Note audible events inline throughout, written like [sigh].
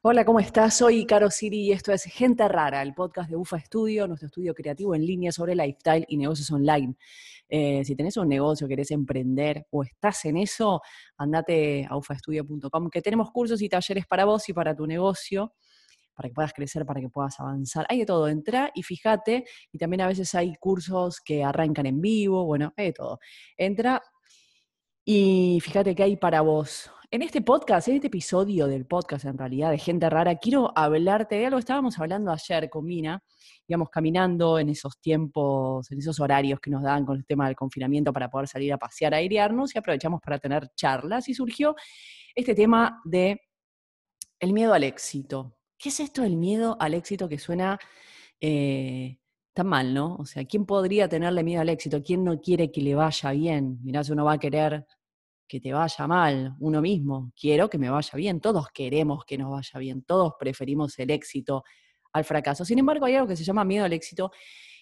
Hola, ¿cómo estás? Soy Caro Siri y esto es Gente Rara, el podcast de UFA Studio, nuestro estudio creativo en línea sobre lifestyle y negocios online. Eh, si tenés un negocio, querés emprender o estás en eso, andate a ufastudio.com, que tenemos cursos y talleres para vos y para tu negocio, para que puedas crecer, para que puedas avanzar. Hay de todo, entra y fíjate, y también a veces hay cursos que arrancan en vivo, bueno, hay de todo. Entra y fíjate qué hay para vos. En este podcast, en este episodio del podcast en realidad de Gente Rara, quiero hablarte de algo que estábamos hablando ayer con Mina, íbamos caminando en esos tiempos, en esos horarios que nos dan con el tema del confinamiento para poder salir a pasear, a airearnos y aprovechamos para tener charlas y surgió este tema de el miedo al éxito. ¿Qué es esto del miedo al éxito que suena eh, tan mal, no? O sea, ¿quién podría tenerle miedo al éxito? ¿Quién no quiere que le vaya bien? Mirá, si uno va a querer que te vaya mal, uno mismo. Quiero que me vaya bien, todos queremos que nos vaya bien, todos preferimos el éxito al fracaso. Sin embargo, hay algo que se llama miedo al éxito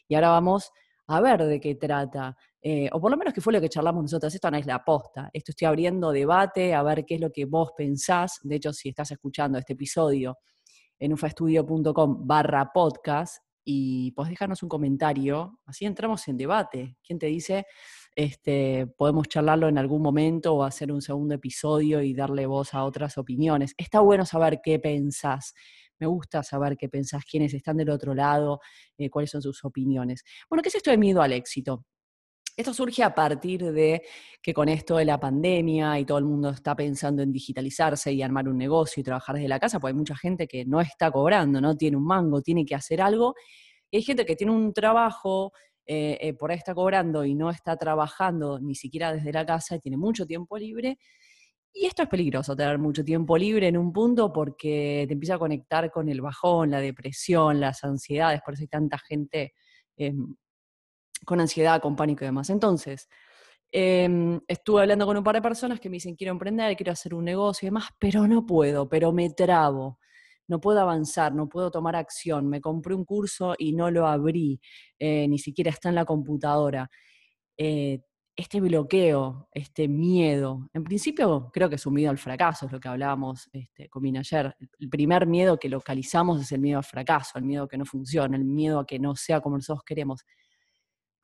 y ahora vamos a ver de qué trata, eh, o por lo menos que fue lo que charlamos nosotros. Esto no es la aposta, esto estoy abriendo debate, a ver qué es lo que vos pensás. De hecho, si estás escuchando este episodio en ufastudio.com barra podcast y podés dejarnos un comentario, así entramos en debate. ¿Quién te dice este, podemos charlarlo en algún momento o hacer un segundo episodio y darle voz a otras opiniones. Está bueno saber qué pensás. Me gusta saber qué pensás, quiénes están del otro lado, eh, cuáles son sus opiniones. Bueno, ¿qué es esto de miedo al éxito? Esto surge a partir de que con esto de la pandemia y todo el mundo está pensando en digitalizarse y armar un negocio y trabajar desde la casa, pues hay mucha gente que no está cobrando, no tiene un mango, tiene que hacer algo. Y hay gente que tiene un trabajo eh, eh, por ahí está cobrando y no está trabajando ni siquiera desde la casa y tiene mucho tiempo libre. Y esto es peligroso, tener mucho tiempo libre en un punto porque te empieza a conectar con el bajón, la depresión, las ansiedades, por eso hay tanta gente em, con ansiedad, con pánico y demás. Entonces, em, estuve hablando con un par de personas que me dicen, quiero emprender, quiero hacer un negocio y demás, pero no puedo, pero me trabo no puedo avanzar, no puedo tomar acción, me compré un curso y no lo abrí, eh, ni siquiera está en la computadora. Eh, este bloqueo, este miedo, en principio creo que es un miedo al fracaso, es lo que hablábamos este, con Mina ayer. El primer miedo que localizamos es el miedo al fracaso, el miedo a que no funcione, el miedo a que no sea como nosotros queremos.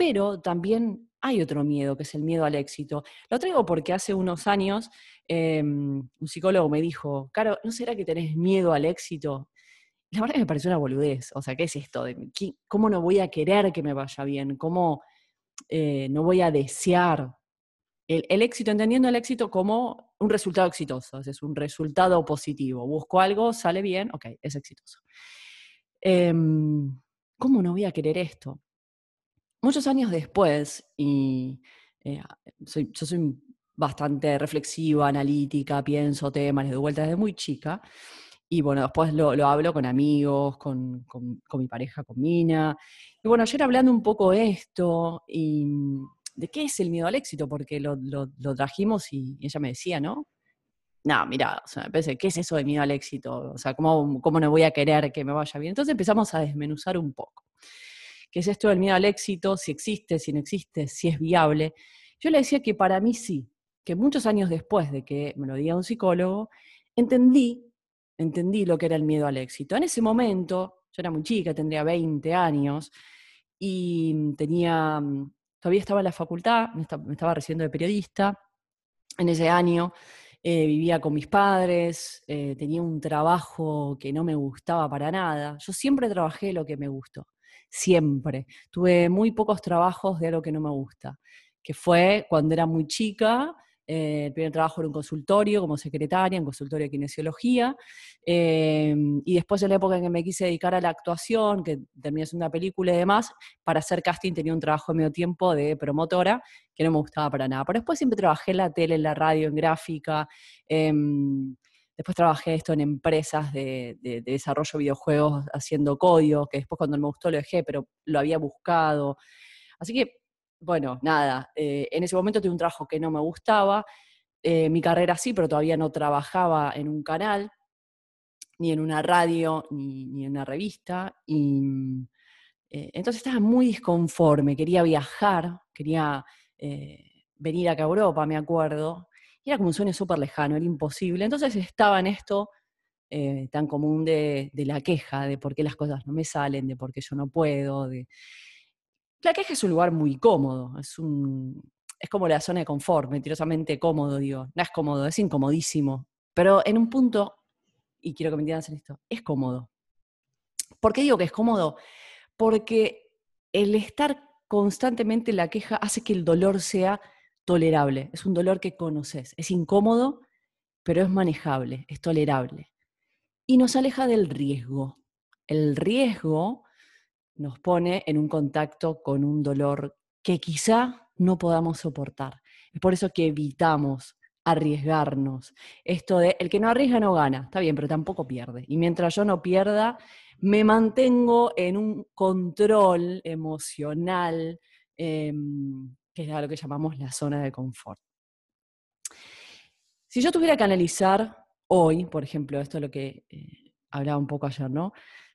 Pero también hay otro miedo, que es el miedo al éxito. Lo traigo porque hace unos años em, un psicólogo me dijo, Caro, ¿no será que tenés miedo al éxito? La verdad que me pareció una boludez. O sea, ¿qué es esto? ¿Cómo no voy a querer que me vaya bien? ¿Cómo eh, no voy a desear el, el, éxito? Entendiendo el éxito como un resultado exitoso, es un resultado positivo. Busco algo, sale bien, ok, es exitoso. Em, ¿Cómo no voy a querer esto? Muchos años después, y eh, yo soy bastante reflexiva, analítica, pienso temas, les doy vueltas desde muy chica. Y bueno, después lo, hablo con amigos, con, mi pareja, con Mina. Y bueno, ayer hablando un poco de esto y de qué es el miedo al éxito, porque lo, trajimos y, ella me decía, ¿no? No, mira, o sea, me ¿qué es eso de miedo al éxito? O sea, ¿cómo, ¿cómo no voy a querer que me vaya bien? Entonces empezamos a desmenuzar un poco que es esto del miedo al éxito, si existe, si no existe, si es viable. Yo le decía que para mí sí, que muchos años después de que me lo diga un psicólogo, entendí, entendí lo que era el miedo al éxito. En ese momento, yo era muy chica, tendría 20 años, y tenía, todavía estaba en la facultad, me estaba recibiendo de periodista, en ese año eh, vivía con mis padres, eh, tenía un trabajo que no me gustaba para nada. Yo siempre trabajé lo que me gustó siempre. Tuve muy pocos trabajos de algo que no me gusta, que fue cuando era muy chica, eh, el primer trabajo era un consultorio como secretaria, en consultorio de kinesiología, eh, y después en la época en que me quise dedicar a la actuación, que terminé haciendo una película y demás, para hacer casting tenía un trabajo de medio tiempo de promotora que no me gustaba para nada. Pero después siempre trabajé en la tele, en la radio, en gráfica. Em, Después trabajé esto en empresas de, desarrollo de videojuegos haciendo código, que después cuando me gustó lo dejé, pero lo había buscado. Así que, bueno, nada, eh, en ese momento tuve un trabajo que no me gustaba, eh, mi carrera sí, pero todavía no trabajaba en un canal, ni en una radio, ni, en una revista, y eh, entonces estaba muy disconforme, quería viajar, quería venir acá a Europa, me acuerdo, era como un sueño súper lejano, era imposible. Entonces estaba en esto eh, tan común de, la queja, de por qué las cosas no me salen, de por qué yo no puedo. La queja es un lugar muy cómodo, es, un, es como la zona de confort, mentirosamente cómodo, digo. No es cómodo, es incomodísimo. Pero en un punto, y quiero que me entiendan en esto, es cómodo. ¿Por qué digo que es cómodo? Porque el estar constantemente en la queja hace que el dolor sea tolerable. Es un dolor que conoces. Es incómodo, pero es manejable, es tolerable y nos aleja del riesgo. El riesgo nos pone en un contacto con un dolor que quizá no podamos soportar. Es por eso que evitamos arriesgarnos. Esto de el que no arriesga no gana, está bien, pero tampoco pierde. Y mientras yo no pierda, me mantengo en un control emocional, em, que es lo que llamamos la zona de confort. Si yo tuviera que analizar hoy, por ejemplo, esto es lo que eh, hablaba un poco ayer, ¿no?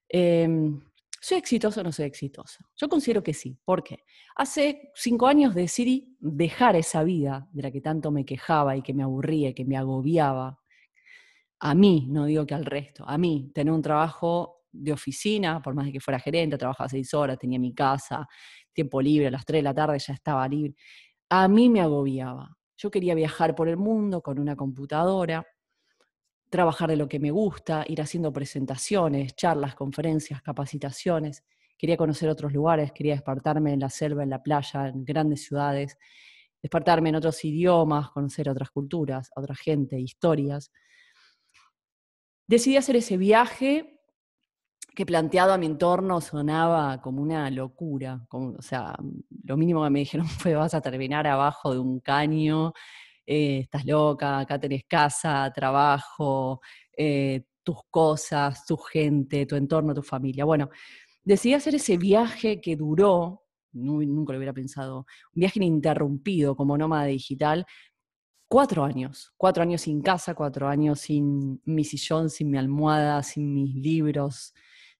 Em, ¿Soy exitoso o no soy exitoso? Yo considero que sí. ¿Por qué? Hace cinco años decidí dejar esa vida de la que tanto me quejaba y que me aburría y que me agobiaba. A mí, no digo que al resto, a mí, tener un trabajo de oficina, por más de que fuera gerente, trabajaba seis horas, tenía mi casa, tiempo libre, a las tres de la tarde ya estaba libre. A mí me agobiaba. Yo quería viajar por el mundo con una computadora trabajar de lo que me gusta, ir haciendo presentaciones, charlas, conferencias, capacitaciones. Quería conocer otros lugares, quería despertarme en la selva, en la playa, en grandes ciudades, despertarme en otros idiomas, conocer otras culturas, otra gente, historias. Decidí hacer ese viaje que planteado a mi entorno sonaba como una locura. Como, o sea, lo mínimo que me dijeron [laughs] fue vas a terminar abajo de un caño eh, estás loca, acá tenés casa, trabajo, eh, tus cosas, tu gente, tu entorno, tu familia. Bueno, decidí hacer ese viaje que duró, nunca lo hubiera pensado, un viaje ininterrumpido como nómada digital, cuatro años, cuatro años sin casa, cuatro años sin mi sillón, sin mi almohada, sin mis libros,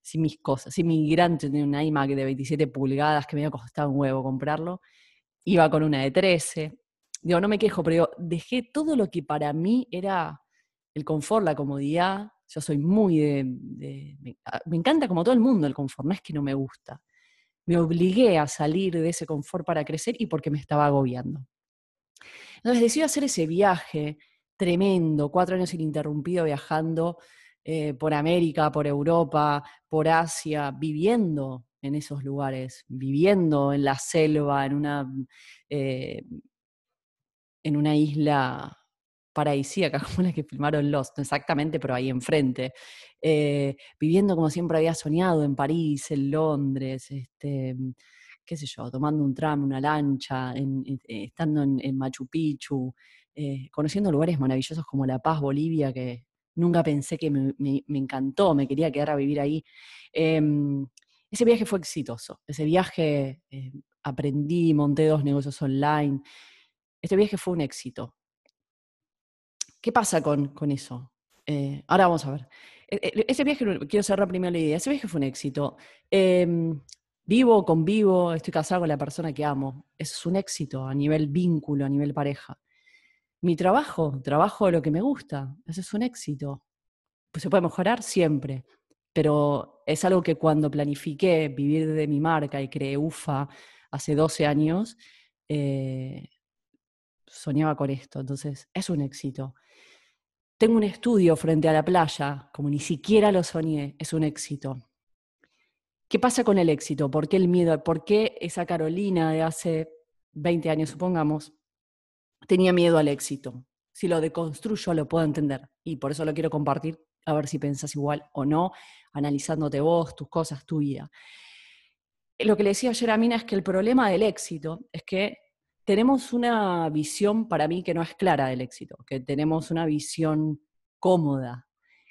sin mis cosas, sin mi gran, tenía un iMac de 27 pulgadas que me había costado un huevo comprarlo, iba con una de 13, digo, no me quejo, pero dejé todo lo que para mí era el confort, la comodidad. Yo soy muy de, ah, me, encanta como todo el mundo el confort, no es que no me gusta. Me obligué a salir de ese confort para crecer y porque me estaba agobiando. Entonces decidí hacer ese viaje tremendo, cuatro años ininterrumpido viajando eh, por América, por Europa, por Asia, viviendo en esos lugares, viviendo en la selva, en una eh, en una isla paradisíaca [laughs] como la que filmaron Lost, exactamente, pero ahí enfrente, eh, viviendo como siempre había soñado en París, en Londres, este, qué sé yo, tomando un tram, una lancha, estando en, Machu Picchu, conociendo lugares maravillosos como La Paz, Bolivia, que nunca pensé que me, encantó, me quería quedar a vivir ahí. Em, ese viaje fue exitoso, ese viaje aprendí, monté dos negocios online, este viaje fue un éxito. ¿Qué pasa con, eso? Eh, ahora vamos a ver. E, e, ese viaje, quiero cerrar primero la idea, ese viaje fue un éxito. Em, vivo, convivo, estoy casado con la persona que amo. es un éxito a nivel vínculo, a nivel pareja. Mi trabajo, trabajo lo que me gusta, ese es un éxito. Pues se puede mejorar siempre, pero es algo que cuando planifiqué vivir de mi marca y creé UFA hace 12 años, eh, soñaba con esto, entonces es un éxito. Tengo un estudio frente a la playa, como ni siquiera lo soñé, es un éxito. ¿Qué pasa con el éxito? ¿Por qué el miedo? ¿Por qué esa Carolina de hace 20 años, supongamos, tenía miedo al éxito? Si lo deconstruyo lo puedo entender y por eso lo quiero compartir, a ver si pensás igual o no, analizándote vos, tus cosas, tu vida. Lo que le decía ayer a Mina es que el problema del éxito es que tenemos una visión para mí que no es clara del éxito, que tenemos una visión cómoda.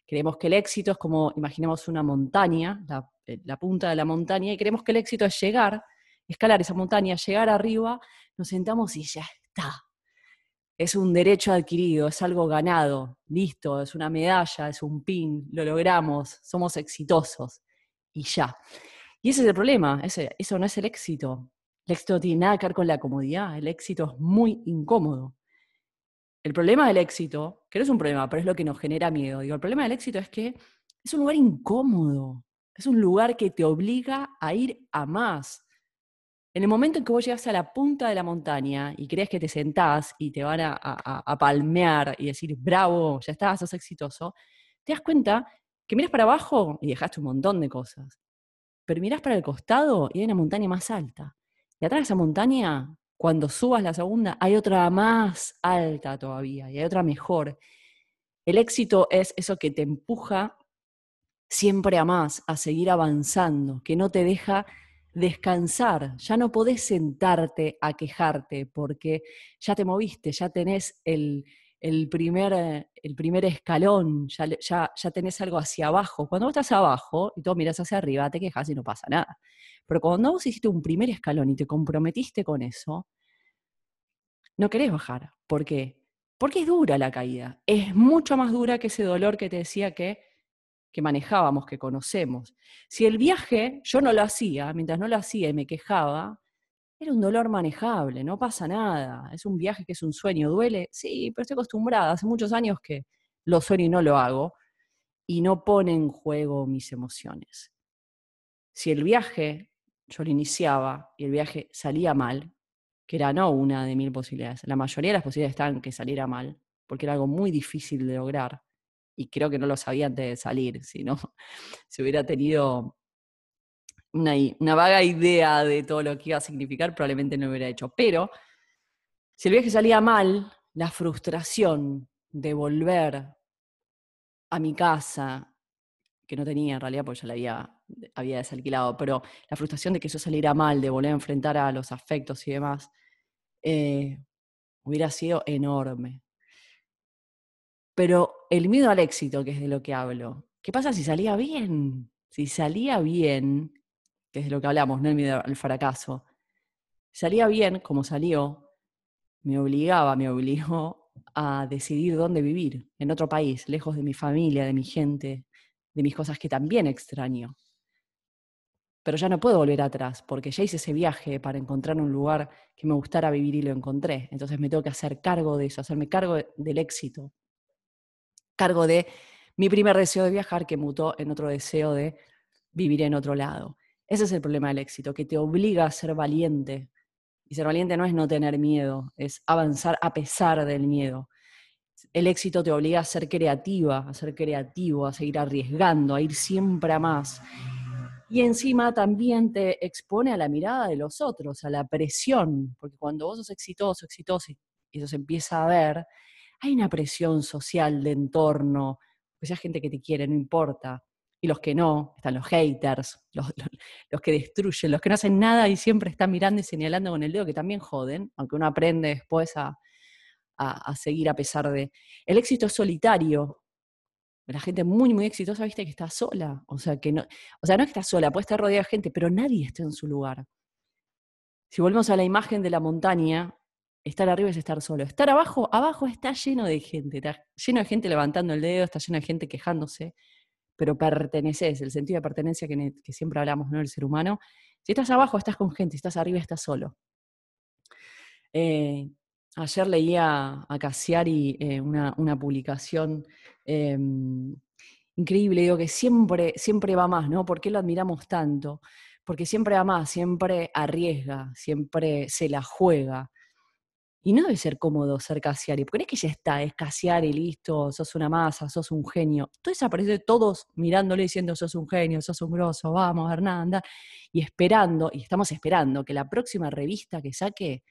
Creemos que el éxito es como, imaginemos una montaña, eh, la, punta de la montaña, y creemos que el éxito es llegar, escalar esa montaña, llegar arriba, nos sentamos y ya está. Es un derecho adquirido, es algo ganado, listo, es una medalla, es un pin, lo logramos, somos exitosos y ya. Y ese es el problema, eso no es el éxito. El éxito tiene nada que ver con la comodidad, el éxito es muy incómodo. El problema del éxito, que no es un problema, pero es lo que nos genera miedo. Digo, el problema del éxito es que es un lugar incómodo, es un lugar que te obliga a ir a más. En el momento en que vos llegas a la punta de la montaña y crees que te sentás y te van a, palmear y decir, bravo, ya estás, sos exitoso, te das cuenta que miras para abajo y dejaste un montón de cosas. Pero mirás para el costado y hay una montaña más alta. Y atrás de esa montaña, cuando subas la segunda, hay otra más alta todavía y hay otra mejor. El éxito es eso que te empuja siempre a más, a seguir avanzando, que no te deja descansar. Ya no podés sentarte a quejarte porque ya te moviste, ya tenés el, primer, el primer escalón, ya, ya, ya, tenés algo hacia abajo. Cuando vos estás abajo y tú miras hacia arriba, te quejas y no pasa nada. Pero cuando vos hiciste un primer escalón y te comprometiste con eso, no querés bajar. ¿Por qué? Porque es dura la caída. Es mucho más dura que ese dolor que te decía que que manejábamos, que conocemos. Si el viaje yo no lo hacía, mientras no lo hacía y me quejaba, era un dolor manejable, no pasa nada. Es un viaje que es un sueño, duele, sí, pero estoy acostumbrada, hace muchos años que lo sueño y no lo hago, y no pone en juego mis emociones. Si el viaje yo lo iniciaba y el viaje salía mal, que era no una de mil posibilidades, la mayoría de las posibilidades estaban que saliera mal, porque era algo muy difícil de lograr, y creo que no lo sabía antes de salir, si no, [laughs] si hubiera tenido una, vaga idea de todo lo que iba a significar, probablemente no lo hubiera hecho. Pero si el viaje salía mal, la frustración de volver a mi casa, que no tenía en realidad, porque ya la había, había desalquilado, pero la frustración de que eso saliera mal, de volver a enfrentar a los afectos y demás, eh, hubiera sido enorme. Pero el miedo al éxito, que es de lo que hablo, ¿qué pasa si salía bien? Si salía bien, que es de lo que hablamos, no el miedo al fracaso, salía bien como salió, me obligaba, me obligó a decidir dónde vivir, en otro país, lejos de mi familia, de mi gente, de mis cosas que también extraño. Pero ya no puedo volver atrás, porque ya hice ese viaje para encontrar un lugar que me gustara vivir y lo encontré. Entonces me tengo que hacer cargo de eso, hacerme cargo del éxito, cargo de mi primer deseo de viajar que mutó en otro deseo de vivir en otro lado. Ese es el problema del éxito, que te obliga a ser valiente. Y ser valiente no es no tener miedo, es avanzar a pesar del miedo. El éxito te obliga a ser creativa, a ser creativo, a seguir arriesgando, a ir siempre a más. Y encima también te expone a la mirada de los otros, a la presión, porque cuando vos sos exitoso, exitoso, y eso se empieza a ver, hay una presión social de entorno, pues hay gente que te quiere, no importa. Y los que no, están los haters, [laughs] los, los, que destruyen, los que no hacen nada y siempre están mirando y señalando con el dedo, que también joden, aunque uno aprende después a, a, seguir a pesar de... El éxito es solitario. La gente muy, muy exitosa, viste, que está sola. O sea, que no, o sea, no es que está sola, puede estar rodeada de gente, pero nadie está en su lugar. Si volvemos a la imagen de la montaña, Estar arriba es estar solo. Estar abajo, abajo está lleno de gente, está lleno de gente levantando el dedo, está lleno de gente quejándose, pero perteneces, el sentido de pertenencia que, siempre hablamos, ¿no? El ser humano. Si estás abajo, estás con gente, si estás arriba, estás solo. Eh, ayer leía a Cassiari eh, una, publicación em, increíble, digo que siempre, siempre va más, ¿no? ¿Por qué lo admiramos tanto? Porque siempre va más, siempre arriesga, siempre se la juega. Y no debe ser cómodo ser Casiari, porque no es que ya está, es Casiari, listo, sos una masa, sos un genio. Entonces aparece todos mirándole diciendo sos un genio, sos un grosso, vamos, Hernanda, y esperando, y estamos esperando que la próxima revista que saque,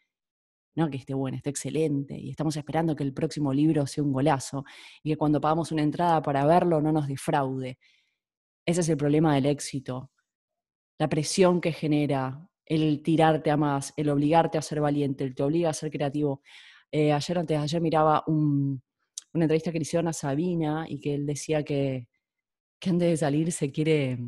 no que esté buena, esté excelente, y estamos esperando que el próximo libro sea un golazo, y que cuando pagamos una entrada para verlo no nos defraude. Ese es el problema del éxito, la presión que genera, el tirarte a más, el obligarte a ser valiente, el te obliga a ser creativo. Eh, ayer, antes ayer, miraba una entrevista que le hicieron a Sabina y que él decía que, antes de salir se quiere,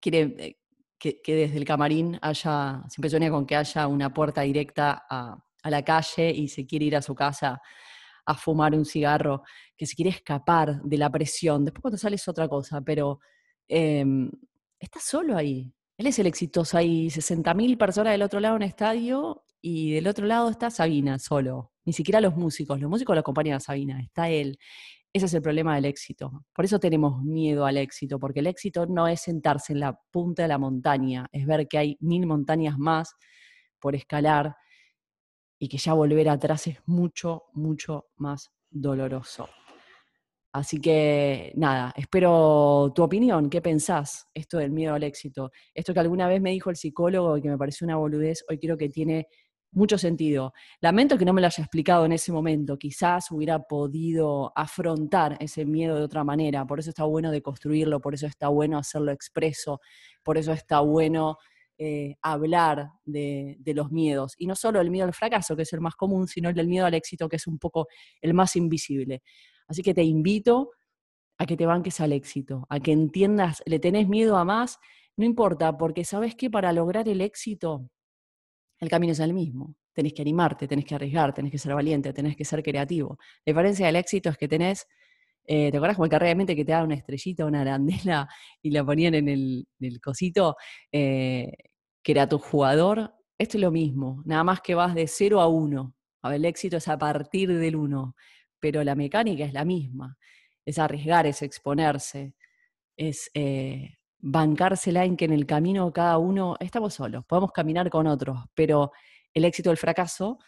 quiere eh, que, desde el camarín haya, siempre sueña con que haya una puerta directa a, la calle y se quiere ir a su casa a fumar un cigarro, que se quiere escapar de la presión. Después cuando sale es otra cosa, pero em, está solo ahí, él es el exitoso. Hay 60.000 personas del otro lado en estadio Y del otro lado está Sabina solo, ni siquiera los músicos, los músicos lo acompañan a Sabina, está él. Ese es el problema del éxito. Por eso tenemos miedo al éxito, porque el éxito no es sentarse en la punta de la montaña, es ver que hay mil montañas más por escalar y que ya volver atrás es mucho, mucho más doloroso. Así que nada, espero tu opinión, ¿qué pensás? Esto del miedo al éxito. Esto que alguna vez me dijo el psicólogo y que me pareció una boludez, hoy creo que tiene mucho sentido. Lamento que no me lo haya explicado en ese momento, quizás hubiera podido afrontar ese miedo de otra manera, por eso está bueno de construirlo, por eso está bueno hacerlo expreso, por eso está bueno eh, hablar de, de, los miedos. Y no solo el miedo al fracaso, que es el más común, sino el del miedo al éxito, que es un poco el más invisible. Así que te invito a que te banques al éxito, a que entiendas, le tenés miedo a más, no importa, porque sabes que para lograr el éxito, el camino es el mismo. Tenés que animarte, tenés que arriesgar, tenés que ser valiente, tenés que ser creativo. La diferencia del éxito es que tenés, eh, ¿te acuerdas como el carrera que te daba una estrellita, una arandela y la ponían en el, cosito, eh, que era tu jugador? Esto es lo mismo, nada más que vas de 0 a 1. A ver, el éxito es a partir del 1 pero la mecánica es la misma. Es arriesgar, es exponerse, es eh, bancársela en que en el camino cada uno estamos solos, podemos caminar con otros, pero el éxito o el fracaso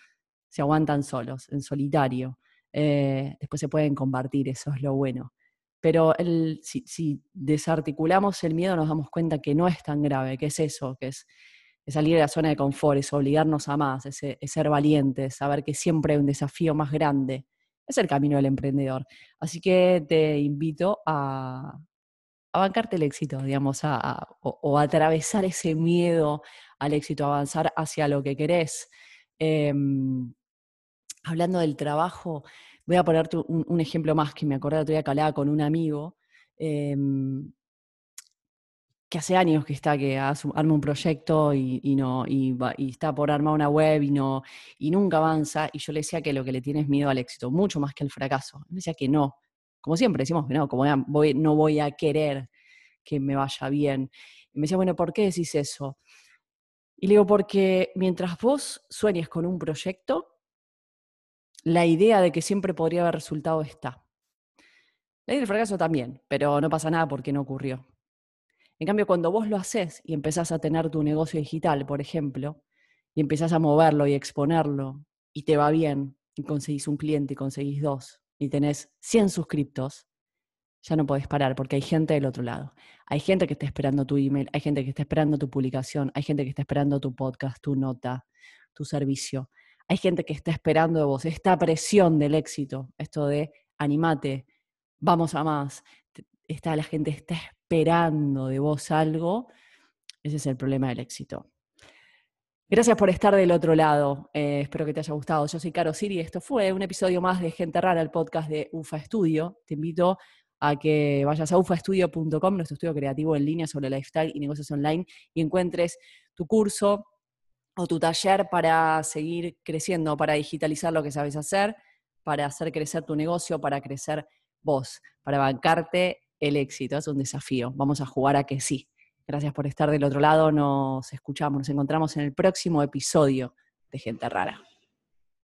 se aguantan solos, en solitario. Eh, después se pueden compartir, eso es lo bueno. Pero si, desarticulamos el miedo nos damos cuenta que no es tan grave, que es eso, que es, salir de la zona de confort, es obligarnos a más, es, ser valientes, saber que siempre hay un desafío más grande es el camino del emprendedor. Así que te invito a, bancarte el éxito, digamos, a, o, atravesar ese miedo al éxito, avanzar hacia lo que querés. Em, hablando del trabajo, voy a ponerte un, ejemplo más que me acordé otro día que con un amigo. Em, que hace años que está, que arma un proyecto y, no, y, está por armar una web y, no, y nunca avanza. Y yo le decía que lo que le tiene es miedo al éxito, mucho más que al fracaso. Me decía que no. Como siempre decimos que no, como no voy a querer que me vaya bien. Y me decía, bueno, ¿por qué decís eso? Y le digo, porque mientras vos sueñes con un proyecto, la idea de que siempre podría haber resultado está. La idea del fracaso también, pero no pasa nada porque no ocurrió. En cambio, cuando vos lo haces y empezás a tener tu negocio digital, por ejemplo, y empezás a moverlo y exponerlo, y te va bien, y conseguís un cliente y conseguís dos, y tenés 100 suscriptos, ya no podés parar porque hay gente del otro lado. Hay gente que está esperando tu email, hay gente que está esperando tu publicación, hay gente que está esperando tu podcast, tu nota, tu servicio. Hay gente que está esperando de vos esta presión del éxito, esto de animate, vamos a más. Está, la gente está esperando de vos algo, ese es el problema del éxito. Gracias por estar del otro lado. Eh, espero que te haya gustado. Yo soy Caro Siri y esto fue un episodio más de Gente Rara, el podcast de UFA Studio. Te invito a que vayas a ufastudio.com, nuestro estudio creativo en línea sobre lifestyle y negocios online, y encuentres tu curso o tu taller para seguir creciendo, para digitalizar lo que sabes hacer, para hacer crecer tu negocio, para crecer vos, para bancarte el éxito, es un desafío. Vamos a jugar a que sí. Gracias por estar del otro lado, nos escuchamos, nos encontramos en el próximo episodio de Gente Rara.